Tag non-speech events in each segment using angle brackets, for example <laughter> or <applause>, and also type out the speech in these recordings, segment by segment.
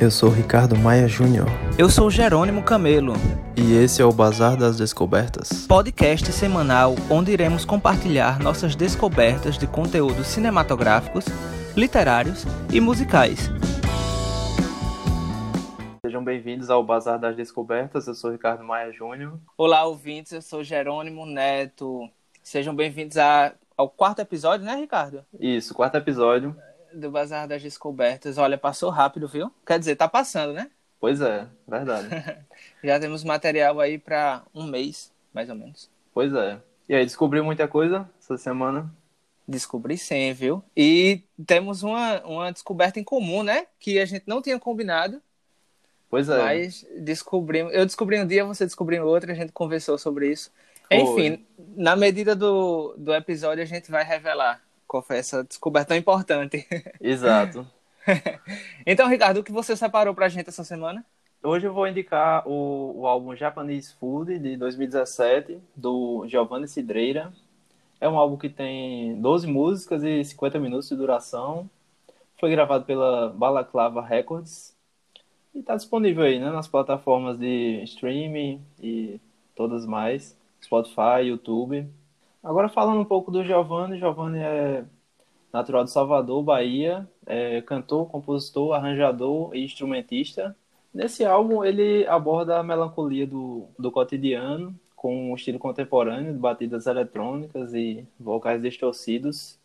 Eu sou Ricardo Maia Júnior. Eu sou Jerônimo Camelo. E esse é o Bazar das Descobertas. Podcast semanal onde iremos compartilhar nossas descobertas de conteúdos cinematográficos, literários e musicais. Sejam bem-vindos ao Bazar das Descobertas. Eu sou Ricardo Maia Júnior. Olá, ouvintes. Eu sou Jerônimo Neto. Sejam bem-vindos a, ao quarto episódio, né, Ricardo? Isso, quarto episódio do Bazar das Descobertas. Olha, passou rápido, viu? Quer dizer, tá passando, né? Pois é, verdade. <laughs> Já temos material aí para um mês, mais ou menos. Pois é. E aí, descobriu muita coisa essa semana? Descobri sim, viu? E temos uma, uma descoberta em comum, né? Que a gente não tinha combinado. Pois é. Mas descobrimos. Eu descobri um dia, você descobriu outro, a gente conversou sobre isso. Foi. Enfim, na medida do, do episódio, a gente vai revelar qual foi essa descoberta tão importante. <laughs> Exato. então, Ricardo, o que você separou pra gente essa semana? Hoje eu vou indicar o, o álbum Japanese Food de 2017, do Giovanni Cidreira. É um álbum que tem 12 músicas e 50 minutos de duração. Foi gravado pela Balaclava Records. E está disponível aí, né, nas plataformas de streaming e todas mais. Spotify, YouTube. Agora falando um pouco do Giovanni, Giovanni é natural de Salvador, Bahia, é cantor, compositor, arranjador e instrumentista. Nesse álbum ele aborda a melancolia do, do cotidiano com um estilo contemporâneo de batidas eletrônicas e vocais distorcidos.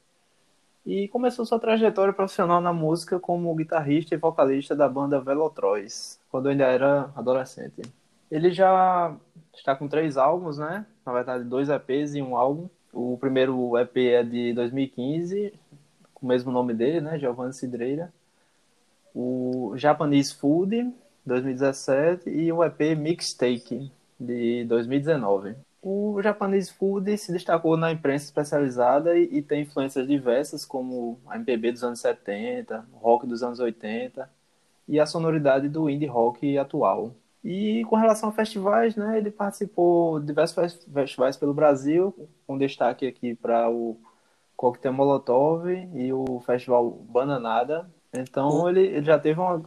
E começou sua trajetória profissional na música como guitarrista e vocalista da banda Velotroz, quando ainda era adolescente. Ele já está com três álbuns, né? Na verdade, dois EPs e um álbum. O primeiro EP é de 2015, com o mesmo nome dele, né? Giovanni Cidreira. O Japanese Food, 2017, e o EP Mixtape, de 2019. O Japanese Food se destacou na imprensa especializada e, e, tem influências diversas, como a MPB dos anos 70, rock dos anos 80 e a sonoridade do indie rock atual. E com relação a festivais, né, ele participou de diversos festivais pelo Brasil, com destaque aqui para o Coquetel Molotov e o Festival Bananada. Então uhum. ele, ele, já teve uma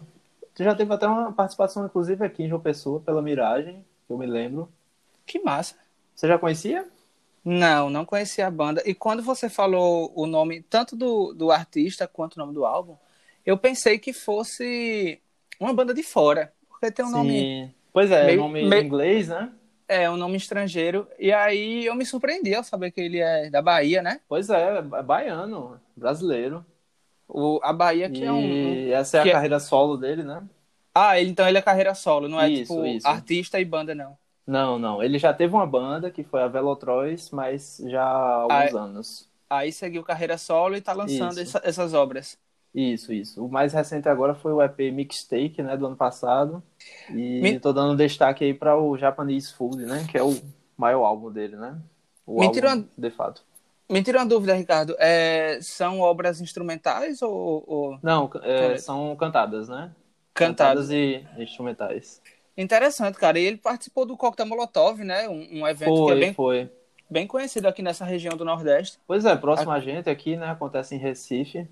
já teve até uma participação inclusive aqui em João Pessoa pela Miragem, que eu me lembro. Que massa. Você já conhecia? Não, não conhecia a banda. E quando você falou o nome tanto do, do artista quanto o nome do álbum, eu pensei que fosse uma banda de fora porque tem um Sim. nome. Pois é, meio, nome meio... inglês, né? É, um nome estrangeiro. E aí eu me surpreendi ao saber que ele é da Bahia, né? Pois é, é baiano, brasileiro. O, a Bahia que e é um. Essa é a é carreira é... solo dele, né? Ah, ele, então ele é carreira solo, não é isso, tipo isso. artista e banda, não. Não, não. Ele já teve uma banda que foi a Velotroz, mas já há alguns aí, anos. Aí seguiu carreira solo e tá lançando essa, essas obras. Isso, isso. O mais recente agora foi o EP Mixtape, né, do ano passado. E Me... tô dando destaque aí para o Japanese Food, né, que é o maior álbum dele, né? O Me álbum, uma... de fato. Me tira uma dúvida, Ricardo. É, são obras instrumentais ou. ou... Não, é, são cantadas, né? Cantadas. cantadas e instrumentais. Interessante, cara. E ele participou do Coquetel Molotov, né? Um, um evento foi, que é bem, foi. bem conhecido aqui nessa região do Nordeste. Pois é, próximo a gente aqui, né? Acontece em Recife.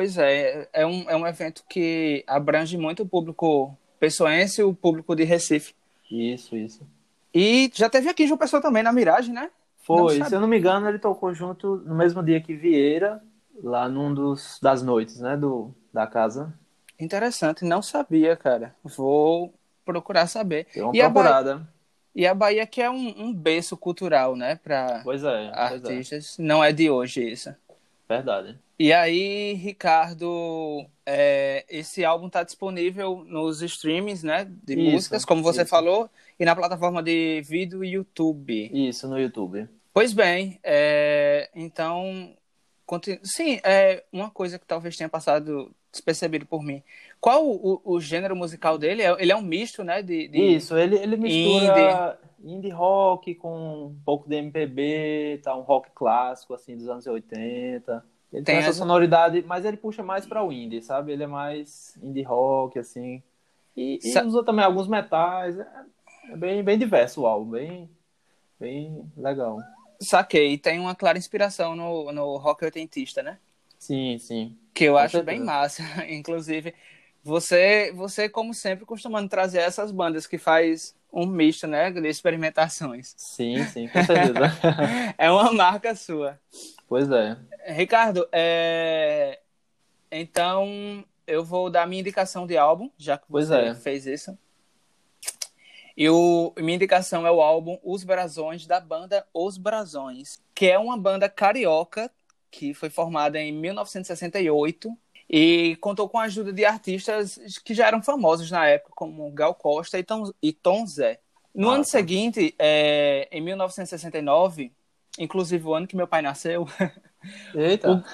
Pois é, é um, é um evento que abrange muito o público pessoense e o público de Recife. Isso, isso. E já teve aqui João Pessoa também, na Miragem, né? Foi, se eu não me engano, ele tocou junto no mesmo dia que Vieira, lá num dos das noites, né, do, da casa. Interessante, não sabia, cara. Vou procurar saber. Deu uma e procurada. A Bahia, e a Bahia que é um, um berço cultural, né, para é, artistas. É. Não é de hoje isso. Verdade. E aí, Ricardo, é, esse álbum está disponível nos streamings, né, de isso, músicas, como você isso. falou, e na plataforma de vídeo YouTube. Isso, no YouTube. Pois bem, é, então, continu... sim, é uma coisa que talvez tenha passado despercebido por mim. Qual o, o gênero musical dele? É, ele é um misto, né, de, de... Isso, ele, ele mistura indie. indie rock com um pouco de MPB, tá, um rock clássico, assim, dos anos 80 ele tem, tem essa sonoridade, mas ele puxa mais para o indie, sabe? Ele é mais indie rock, assim. E, e Sa usa também alguns metais. É, é, bem, bem diverso o álbum, bem, bem legal. Saquei. Tem uma clara inspiração no, no rock oitentista, né? Sim, sim. Que eu acho bem massa, <laughs> inclusive. Você, você como sempre, costumando trazer essas bandas que faz um misto, né, de experimentações. Sim, sim, com certeza. <laughs> é uma marca sua. Pois é. Ricardo, é... então eu vou dar minha indicação de álbum, já que pois você é. fez isso. E o, minha indicação é o álbum Os Brasões, da banda Os Brasões, que é uma banda carioca que foi formada em 1968 e contou com a ajuda de artistas que já eram famosos na época, como Gal Costa e Tom, e Tom Zé. No ah, ano tá. seguinte, é, em 1969, inclusive o ano que meu pai nasceu, <laughs> Eita.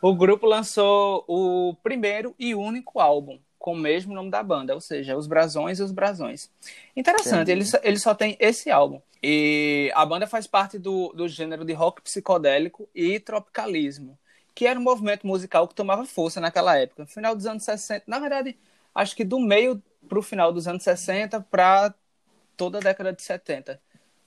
o, <laughs> o grupo lançou o primeiro e único álbum com o mesmo nome da banda, ou seja, Os Brasões e os Brasões. Interessante, ele, ele só tem esse álbum. E a banda faz parte do, do gênero de rock psicodélico e tropicalismo que era um movimento musical que tomava força naquela época. No final dos anos 60, na verdade, acho que do meio para o final dos anos 60 para toda a década de 70.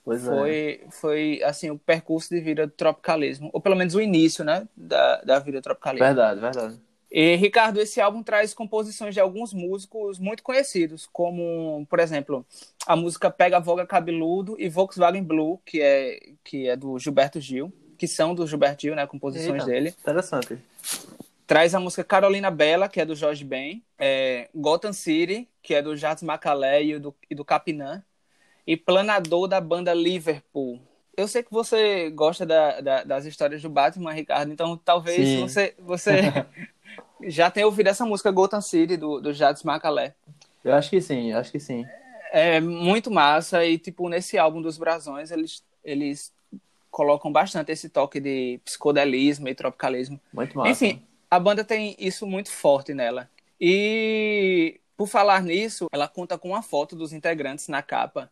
Pois foi, é. foi assim o percurso de vida do tropicalismo, ou pelo menos o início, né, da, da vida tropicalismo. Verdade, verdade. E Ricardo, esse álbum traz composições de alguns músicos muito conhecidos, como, por exemplo, a música Pega Voga Cabeludo e Volkswagen Blue, que é que é do Gilberto Gil que são do Gilberto Gil, né? Composições Eita, dele. Interessante. Traz a música Carolina Bela, que é do Jorge Ben. É, Gotham City, que é do Jazz Macalé e do, e do Capinã. E Planador, da banda Liverpool. Eu sei que você gosta da, da, das histórias do Batman, Ricardo, então talvez Sim. você, você <laughs> já tenha ouvido essa música Gotham City, do, do Jazz Macalé. Eu acho que sim, acho que sim. É muito massa e, tipo, nesse álbum dos Brasões, eles, eles colocam bastante esse toque de psicodelismo e tropicalismo. Muito massa. Enfim, a banda tem isso muito forte nela. E por falar nisso, ela conta com uma foto dos integrantes na capa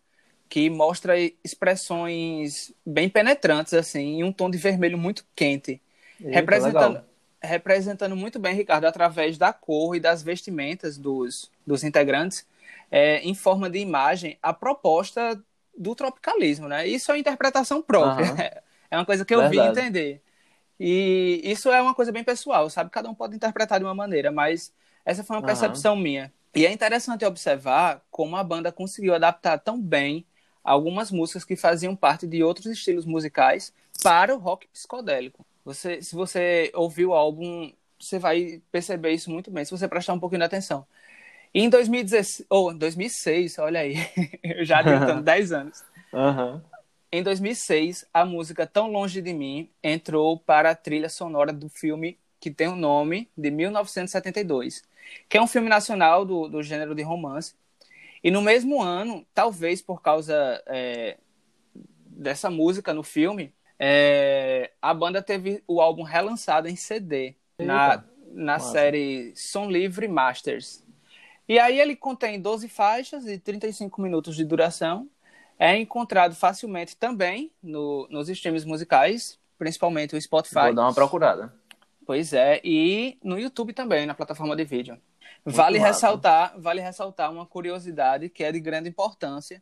que mostra expressões bem penetrantes assim, em um tom de vermelho muito quente, Eita, representando representando muito bem Ricardo através da cor e das vestimentas dos, dos integrantes, é, em forma de imagem, a proposta do tropicalismo, né? Isso é interpretação própria. Uhum. <laughs> É uma coisa que eu Verdade. vi entender. E isso é uma coisa bem pessoal, sabe? Cada um pode interpretar de uma maneira, mas essa foi uma percepção uhum. minha. E é interessante observar como a banda conseguiu adaptar tão bem algumas músicas que faziam parte de outros estilos musicais para o rock psicodélico. Você, se você ouvir o álbum, você vai perceber isso muito bem, se você prestar um pouquinho de atenção. Em 2016, ou 2006, olha aí, <laughs> eu já adiantando <laughs> 10 anos. Uhum. Em 2006, a música Tão Longe de Mim entrou para a trilha sonora do filme que tem o nome de 1972, que é um filme nacional do, do gênero de romance. E no mesmo ano, talvez por causa é, dessa música no filme, é, a banda teve o álbum relançado em CD Eita. na, na série Som Livre Masters. E aí ele contém 12 faixas e 35 minutos de duração. É encontrado facilmente também no, nos streams musicais, principalmente o Spotify. Vou dar uma procurada. Pois é, e no YouTube também, na plataforma de vídeo. vale ressaltar, vale ressaltar uma curiosidade que é de grande importância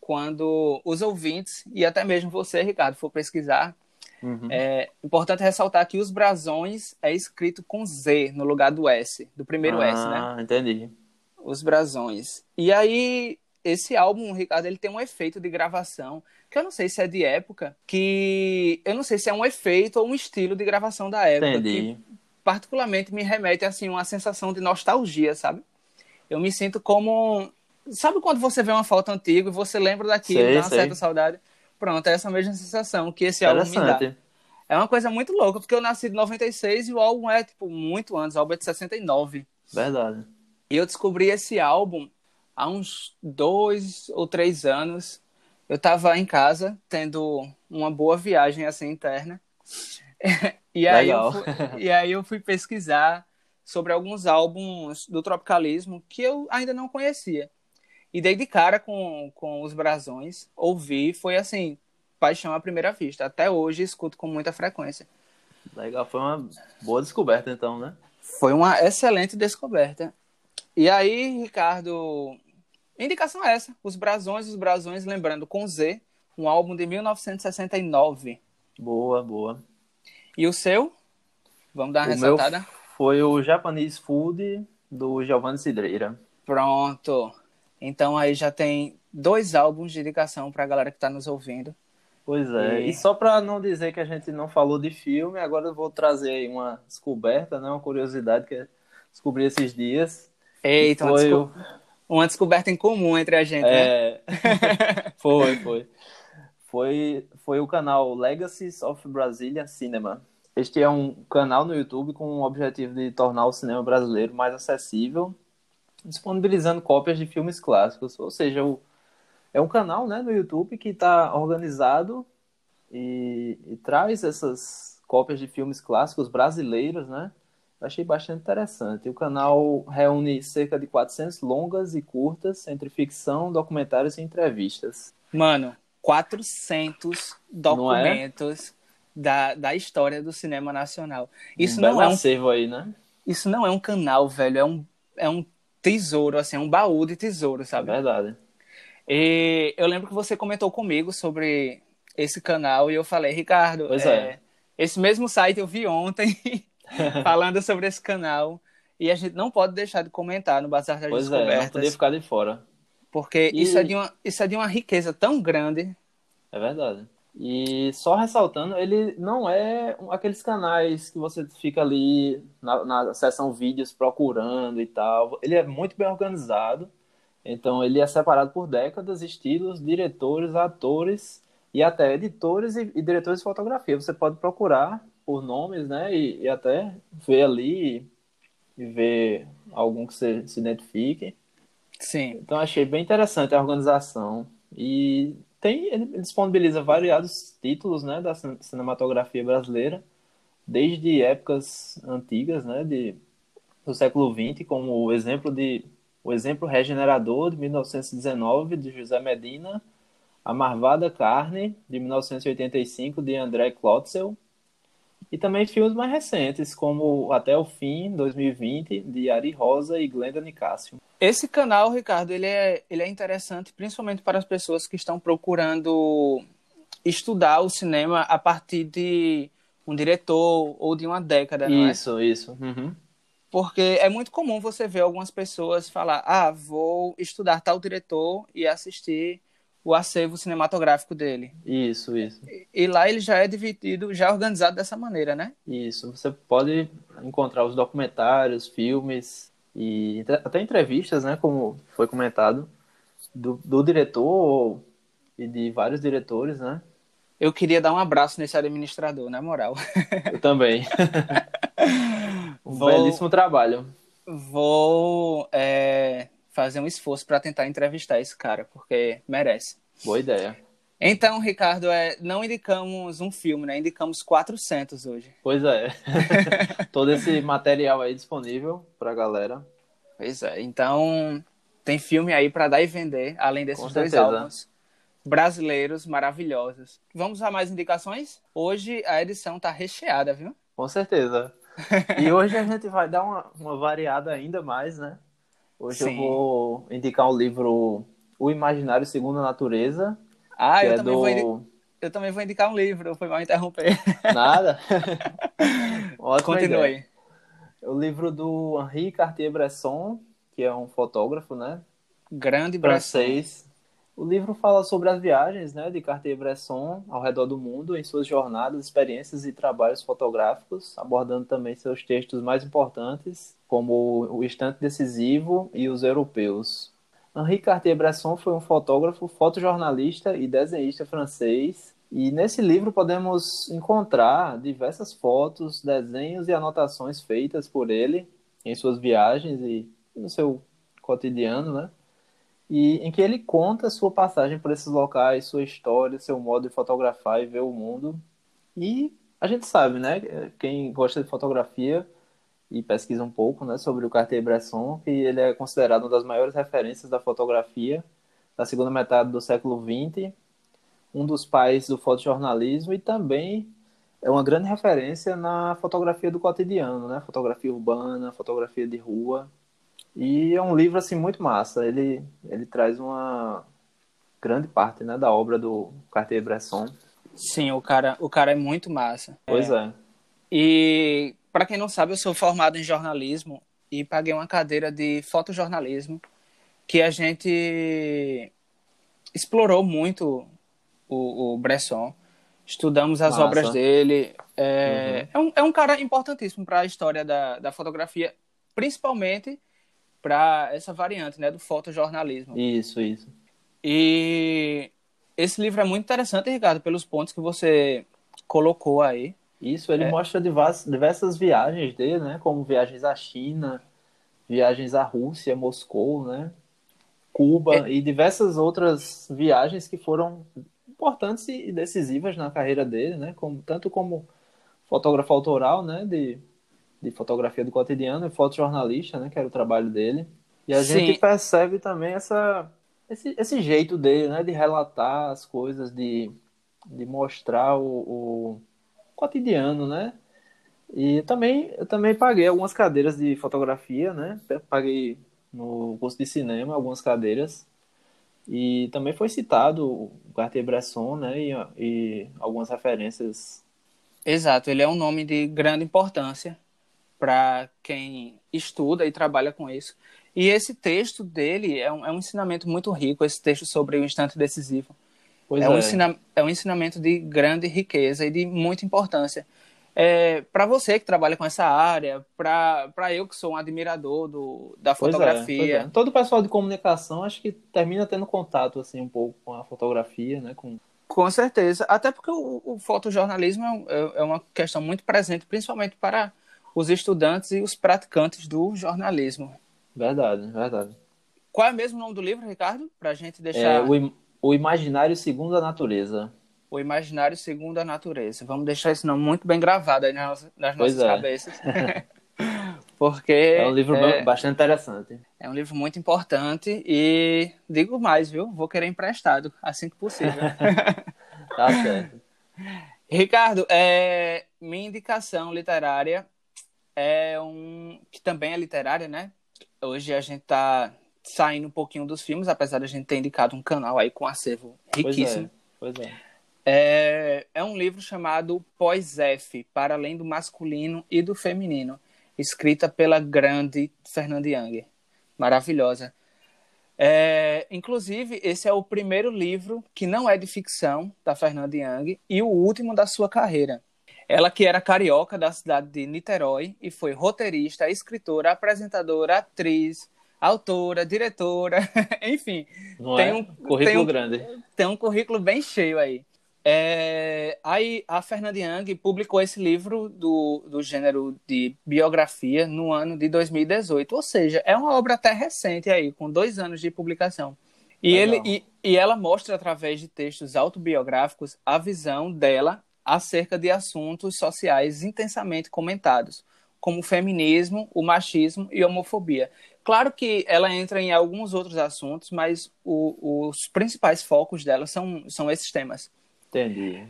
quando os ouvintes e até mesmo você, Ricardo, for pesquisar. Uhum. É importante ressaltar que os brasões é escrito com Z no lugar do S, do primeiro ah, S, né? Ah, entendi os brasões. E aí, esse álbum, Ricardo, ele tem um efeito de gravação, que eu não sei se é de época, que eu não sei se é um efeito ou um estilo de gravação da época. Entendi. Que particularmente me remete, assim, uma sensação de nostalgia, sabe? Eu me sinto como... Sabe quando você vê uma foto antiga e você lembra daquilo, sei, dá uma sei. certa saudade? Pronto, é essa mesma sensação que esse álbum me dá. É uma coisa muito louca, porque eu nasci em 96 e o álbum é, tipo, muito antes. O álbum é de 69. Verdade. E eu descobri esse álbum há uns dois ou três anos. Eu estava em casa, tendo uma boa viagem assim interna. <laughs> e, aí eu fui, e aí eu fui pesquisar sobre alguns álbuns do tropicalismo que eu ainda não conhecia. E dei de cara com, com os brasões, ouvi, foi assim, paixão à primeira vista. Até hoje escuto com muita frequência. Legal, foi uma boa descoberta então, né? Foi uma excelente descoberta. E aí, Ricardo, indicação é essa: Os Brasões, Os Brasões, lembrando, com Z, um álbum de 1969. Boa, boa. E o seu? Vamos dar uma o ressaltada? Meu foi o Japanese Food do Giovanni Cidreira. Pronto. Então aí já tem dois álbuns de indicação para a galera que está nos ouvindo. Pois é. E, e só para não dizer que a gente não falou de filme, agora eu vou trazer aí uma descoberta, né? Uma curiosidade que descobri esses dias. Eita, uma, desco... uma, descoberta em comum entre a gente, é... né? <laughs> foi, foi. Foi, foi o canal Legacies of Brasilia Cinema. Este é um canal no YouTube com o objetivo de tornar o cinema brasileiro mais acessível, disponibilizando cópias de filmes clássicos. Ou seja, o, é um canal né, no YouTube que está organizado e, e, traz essas cópias de filmes clássicos brasileiros, né? Achei bastante interessante. O canal reúne cerca de 400 longas e curtas entre ficção, documentários e entrevistas. Mano, 400 é? documentos é? da, da história do cinema nacional. Isso um não é um acervo aí, né? Isso não é um canal, velho, é um, é um tesouro, assim, é um baú de tesouro, sabe? É verdade. E eu lembro que você comentou comigo sobre esse canal e eu falei, Ricardo, pois é, é. esse mesmo site eu vi ontem <laughs> <laughs> falando sobre esse canal e a gente não pode deixar de comentar no Bazar das pois Descobertas. É, não poder ficar de fora. Porque e... isso, é de uma, isso é de uma riqueza tão grande. É verdade. E só ressaltando, ele não é aqueles canais que você fica ali na, na seção vídeos procurando e tal. Ele é muito bem organizado. Então ele é separado por décadas, estilos, diretores, atores e até editores e, e diretores de fotografia. Você pode procurar por nomes, né? E, e até ver ali e, ver algum que você se identifique. Sim. Então achei bem interessante a organização. E tem, ele disponibiliza variados títulos né, da cinematografia brasileira, desde épocas antigas, né, de, do século XX, como o exemplo de o exemplo regenerador de 1919 de José Medina, A Marvada Carne de 1985 de André Klotzel, e também filmes mais recentes, como Até o Fim, 2020, de Ari Rosa e Glenda Nicásio. Esse canal, Ricardo, ele é, ele é interessante principalmente para as pessoas que estão procurando estudar o cinema a partir de um diretor ou de uma década, não Isso, é? isso. Uhum. Porque é muito comum você ver algumas pessoas falar, ah, vou estudar tal diretor e assistir o acervo cinematográfico dele. Isso, isso. E, e, lá ele já é dividido, já organizado dessa maneira, né? Isso. Você pode encontrar os documentários, filmes e até entrevistas, né? Como foi comentado, do, do diretor e de vários diretores, né? Eu queria dar um abraço nesse administrador, na moral. <laughs> Eu também. <laughs> um vou, belíssimo trabalho. Vou é, fazer um esforço para tentar entrevistar esse cara, porque merece. Boa ideia. Então, Ricardo, é, não indicamos um filme, né? Indicamos 400 hoje. Pois é. <laughs> <laughs> Todo esse material aí disponível para a galera. Pois é. Então, tem filme aí para dar e vender, além desses dois álbuns brasileiros maravilhosos. Vamos a mais indicações? Hoje a edição tá recheada, viu? Com certeza. <laughs> E hoje a gente vai dar uma, uma variada ainda mais, né? Hoje Sim. eu vou indicar o livro O Imaginário Segundo a Natureza. Ah, eu, é também do... vou eu também vou indicar um livro, foi mal interromper. Nada. <laughs> Continue. Ideia. O livro do Henri Cartier-Bresson, que é um fotógrafo, né? Grande francês. O livro fala sobre as viagens né, de Cartier-Bresson ao redor do mundo, em suas jornadas, experiências e trabalhos fotográficos, abordando também seus textos mais importantes, como O Instante Decisivo e Os Europeus. Henri Cartier-Bresson foi um fotógrafo, fotojornalista e desenhista francês, e nesse livro podemos encontrar diversas fotos, desenhos e anotações feitas por ele em suas viagens e no seu cotidiano, né? E em que ele conta sua passagem por esses locais, sua história, seu modo de fotografar e ver o mundo. E a gente sabe, né, quem gosta de fotografia e pesquisa um pouco, né, sobre o Cartier-Bresson, que ele é considerado uma das maiores referências da fotografia da segunda metade do século XX, um dos pais do fotojornalismo e também é uma grande referência na fotografia do cotidiano, né, fotografia urbana, fotografia de rua. E é um livro assim muito massa. Ele ele traz uma grande parte, né, da obra do Cartier-Bresson. Sim, o cara o cara é muito massa. Pois é. é. E para quem não sabe, eu sou formado em jornalismo e paguei uma cadeira de fotojornalismo que a gente explorou muito o, o Bresson. Estudamos as Massa. obras dele. É, é, um, é um cara importantíssimo para a história da, da fotografia, principalmente para essa variante né, do fotojornalismo. Isso, isso. E esse livro é muito interessante, Ricardo, pelos pontos que você colocou aí. Isso, ele É. mostra diversas viagens dele, né? Como viagens à China, viagens à Rússia, Moscou, né? Cuba e diversas outras viagens que foram importantes e decisivas na carreira dele, né? Como, tanto como fotógrafo autoral, né? De, de fotografia do cotidiano e fotojornalista, né? Que era o trabalho dele. E a Sim. gente percebe também essa, esse, esse jeito dele, né? De relatar as coisas, de, de mostrar o, o cotidiano, né? E também eu também paguei algumas cadeiras de fotografia, né? Paguei no curso de cinema algumas cadeiras. E também foi citado o Cartier-Bresson, né? E, e algumas referências. Exato, ele é um nome de grande importância para quem estuda e trabalha com isso. E esse texto dele é um, é um ensinamento muito rico, esse texto sobre o instante decisivo. Pois é, um é. ensina- é um ensinamento de grande riqueza e de muita importância. É, para você que trabalha com essa área, para eu que sou um admirador do, da Pois é, fotografia, pois é. Todo o pessoal de comunicação acho que termina tendo contato assim um pouco com a fotografia, né? Com... Com certeza. Até porque o, o fotojornalismo é, é- é uma questão muito presente, principalmente para os estudantes e os praticantes do jornalismo. Verdade, verdade. Qual é mesmo o nome do livro, Ricardo? Para a gente É, deixar o, im- o Imaginário Segundo a Natureza. o Imaginário Segundo a Natureza. Vamos deixar esse nome muito bem gravado aí nas, nossas- nas nossas é. cabeças. <laughs> porque É um livro é, bastante interessante. é um livro muito importante e digo mais, viu? Vou querer emprestado assim que possível. <laughs> Tá certo. Ricardo, é, minha indicação literária é um que também é literária, né? Hoje a gente tá saindo um pouquinho dos filmes, apesar de a gente ter indicado um canal aí com acervo Pois riquíssimo. é, pois é. É, é um livro chamado Pós-F, para além do masculino e do feminino, escrita pela grande Fernanda Young. Maravilhosa. É, inclusive, esse é o primeiro livro que não é de ficção da Fernanda Young e o último da sua carreira. Ela que era carioca da cidade de Niterói e foi roteirista, escritora, apresentadora, atriz, autora, diretora, <laughs> enfim, Não Tem é? um- Currículo tem um- grande. tem um currículo bem cheio aí. É, aí a Fernanda Young publicou esse livro do, do gênero de biografia no ano de 2018, ou seja, é uma obra até recente aí, com dois anos de publicação. E, Legal. ele, e, e ela mostra através de textos autobiográficos a visão dela acerca de assuntos sociais intensamente comentados, como o feminismo, o machismo e a homofobia. Claro que ela entra em alguns outros assuntos, mas o- os principais focos dela são, são esses temas. Entendi.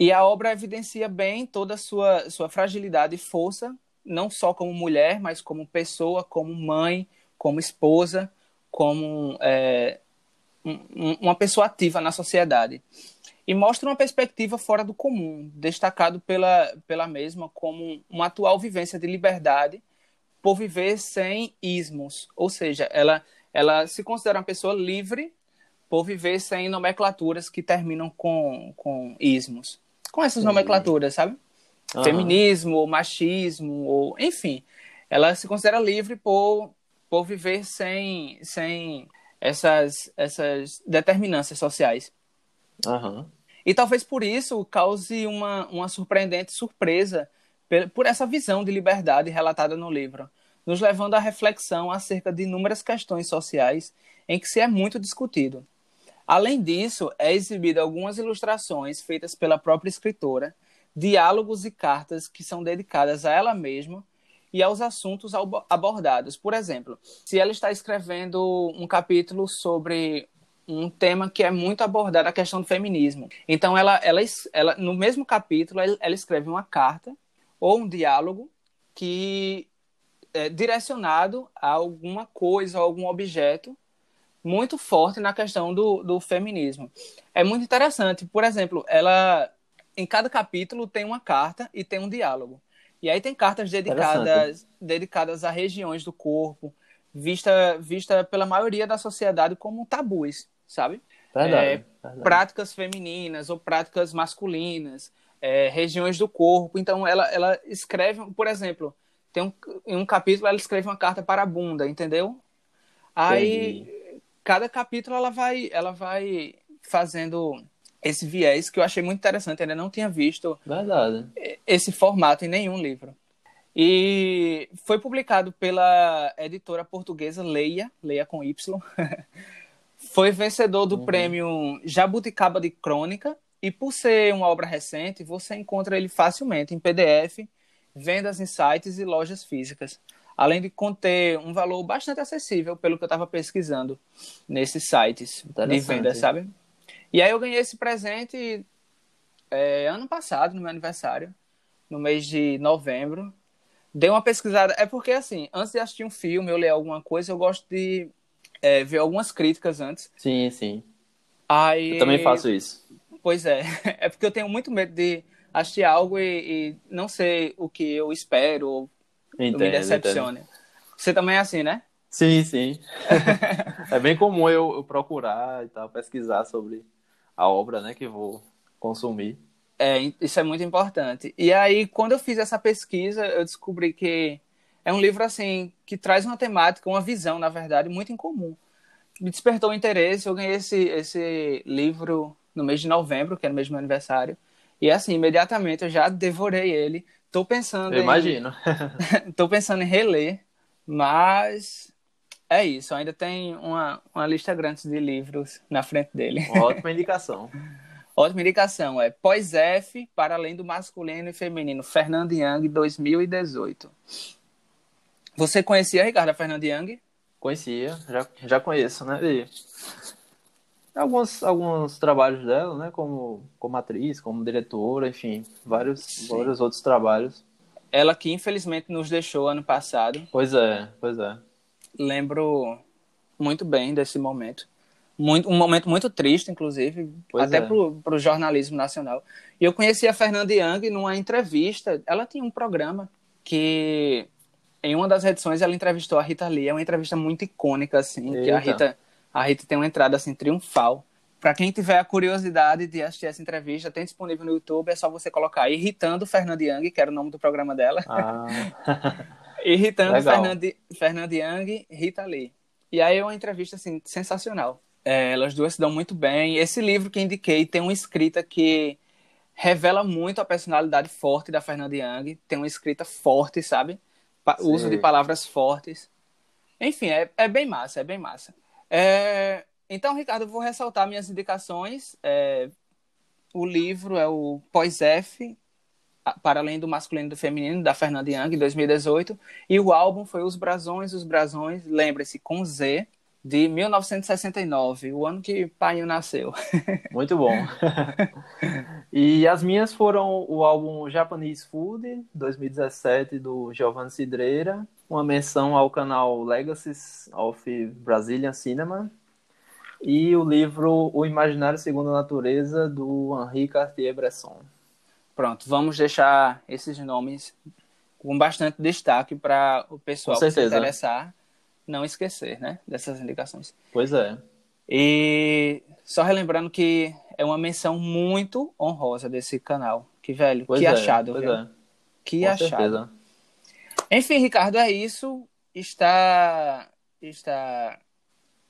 E a obra evidencia bem toda a sua, sua fragilidade e força, não só como mulher, mas como pessoa, como mãe, como esposa, como é, um- um- uma pessoa ativa na sociedade. E mostra uma perspectiva fora do comum, destacado pela, pela mesma como uma atual vivência de liberdade por viver sem ismos. Ou seja, ela, ela se considera uma pessoa livre por viver sem nomenclaturas que terminam com, com ismos. Com essas nomenclaturas, sabe? Aham. Feminismo, machismo, ou enfim. Ela se considera livre por, por viver sem, sem essas, essas determinâncias sociais. Aham. E talvez por isso cause uma, uma surpreendente surpresa por essa visão de liberdade relatada no livro, nos levando à reflexão acerca de inúmeras questões sociais em que se é muito discutido. Além disso, é exibida algumas ilustrações feitas pela própria escritora, diálogos e cartas que são dedicadas a ela mesma e aos assuntos abo- abordados. Por exemplo, se ela está escrevendo um capítulo sobre um tema que é muito abordado, a questão do feminismo. Então, ela, ela, ela no mesmo capítulo, ela ela escreve uma carta ou um diálogo que é direcionado a alguma coisa, a algum objeto muito forte na questão do, do feminismo. É muito interessante. Por exemplo, ela em cada capítulo tem uma carta e tem um diálogo. E aí tem cartas dedicadas, dedicadas a regiões do corpo, vista, vista pela maioria da sociedade como tabus, sabe? Verdade, É, verdade. práticas femininas ou práticas masculinas, é, regiões do corpo. Então, ela, ela escreve, por exemplo, tem um, em um capítulo ela escreve uma carta para a bunda, entendeu? Aí, cada capítulo ela vai, ela vai fazendo esse viés que eu achei muito interessante. Eu ainda não tinha visto Verdade. esse formato em nenhum livro. E foi publicado pela editora portuguesa Leia, Leia com Y. <laughs> foi vencedor do prêmio Jabuticaba de Crônica. E por ser uma obra recente, você encontra ele facilmente em PDF, vendas em sites e lojas físicas. Além de conter um valor bastante acessível, pelo que eu estava pesquisando nesses sites de Interessante. venda, sabe? E aí eu ganhei esse presente é, ano passado, no meu aniversário, no mês de novembro. Dei uma pesquisada. É porque, assim, antes de assistir um filme ou ler alguma coisa, eu gosto de é, ver algumas críticas antes. Sim, sim. Aí, Eu também faço isso. Pois é. <laughs> É porque eu tenho muito medo de assistir algo e, e não sei o que eu espero ou Entendo, me entendo. decepcione. Você também é assim, né? Sim, sim. <laughs> é bem comum eu, eu procurar e tal, pesquisar sobre a obra, né, que vou consumir. É, isso é muito importante. E aí, quando eu fiz essa pesquisa, eu descobri que é um livro assim que traz uma temática, uma visão, na verdade, muito incomum. Me despertou o interesse. Eu ganhei esse, esse livro no mês de novembro, que era o mês do meu aniversário. E assim, imediatamente eu já devorei ele. Tô pensando Eu em, imagino. <laughs> tô pensando em reler, mas é isso. Ainda tem uma, uma lista grande de livros na frente dele. Ótima indicação. <laughs> Ótima indicação, é Pós-F, para além do masculino e feminino, Fernando Young, 2018. Você conhecia, a Fernanda Young? Conhecia, já, já conheço, né? E alguns, alguns trabalhos dela, né? Como, como atriz, como diretora, enfim, vários, Sim. vários outros trabalhos. Ela que infelizmente nos deixou ano passado. Pois é, pois é. Lembro muito bem desse momento. Muito, um momento muito triste, inclusive, Pois até é. para o jornalismo nacional. E eu conheci a Fernanda Young numa entrevista. Ela tinha um programa que, em uma das edições, ela entrevistou a Rita Lee. É uma entrevista muito icônica, assim, que a Eita. Rita, a Rita tem uma entrada assim, triunfal. Para quem tiver a curiosidade de assistir essa entrevista, tem disponível no YouTube, é só você colocar Irritando Fernanda Young, que era o nome do programa dela. Ah, <laughs> Irritando Legal. Fernand, Fernand Young Rita Lee. E aí é uma entrevista assim, sensacional. É, elas duas se dão muito bem. Esse livro que indiquei tem uma escrita que revela muito a personalidade forte da Fernanda Young. Tem uma escrita forte, sabe? Sim. Uso de palavras fortes. Enfim, é, é bem massa, é bem massa. É, então, Ricardo, eu vou ressaltar minhas indicações. É, o livro é o Pós-F, para além do masculino e do feminino, da Fernanda Young, em 2018. E o álbum foi Os Brasões, Os Brasões, lembre-se, com Z, de 1969, o ano que Painho nasceu. <laughs> muito bom. <laughs> e as minhas foram o álbum Japanese Food, 2017, do Giovanni Cidreira, uma menção ao canal Legacies of Brazilian Cinema, e o livro O Imaginário Segundo a Natureza, do Henri Cartier-Bresson. Pronto, vamos deixar esses nomes com bastante destaque para o pessoal que se interessar não esquecer, né, dessas indicações. Pois é. E só relembrando que é uma menção muito honrosa desse canal. Que velho, Pois que é, achado, pois viu? é. Que Com achado. certeza. Enfim, Ricardo, é isso. Está está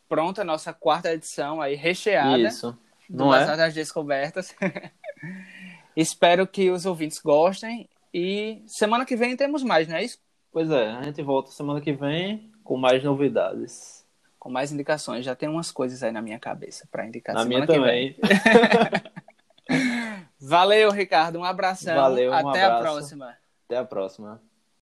pronta a nossa quarta edição aí recheada Isso. do Não Bazar é? das Descobertas. <laughs> Espero que os ouvintes gostem e semana que vem temos mais, não é isso? Pois é, a gente volta semana que vem com mais novidades. Com mais indicações. Já tem umas coisas aí na minha cabeça para indicar Na minha também. <laughs> Valeu, Ricardo. Um abração. Valeu, um Até a abraço. próxima. Até a próxima.